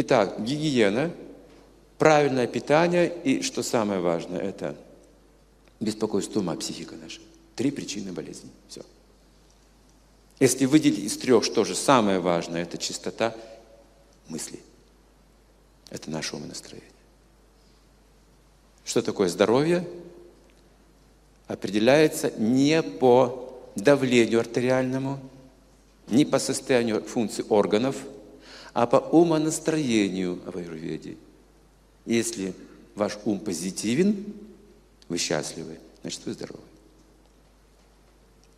Итак, гигиена, правильное питание и, что самое важное, это беспокойство ума, психика наша. Три причины болезни. Все. Если выделить из трех, что же самое важное, это чистота мыслей. Это наше умонастроение. Что такое здоровье? Определяется не по давлению артериальному, не по состоянию функций органов, а по умонастроению в аюрведе. Если ваш ум позитивен, вы счастливы, значит вы здоровы.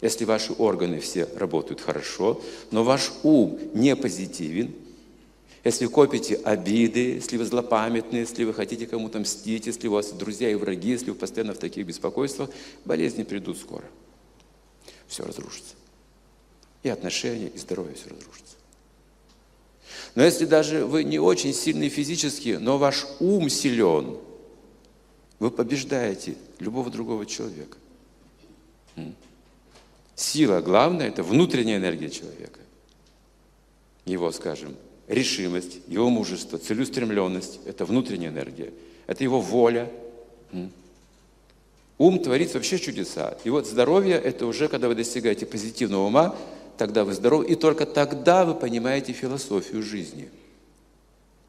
Если ваши органы все работают хорошо, но ваш ум не позитивен, если копите обиды, если вы злопамятны, если вы хотите кому-то мстить, если у вас друзья и враги, если вы постоянно в таких беспокойствах, болезни придут скоро. Все разрушится. И отношения, и здоровье все разрушится. Но если даже вы не очень сильный физически, но ваш ум силен, вы побеждаете любого другого человека. Сила главная – это внутренняя энергия человека. Его, скажем, решимость, его мужество, целеустремленность – это внутренняя энергия. Это его воля. Ум творит вообще чудеса. И вот здоровье – это уже, когда вы достигаете позитивного ума, тогда вы здоровы, и только тогда вы понимаете философию жизни –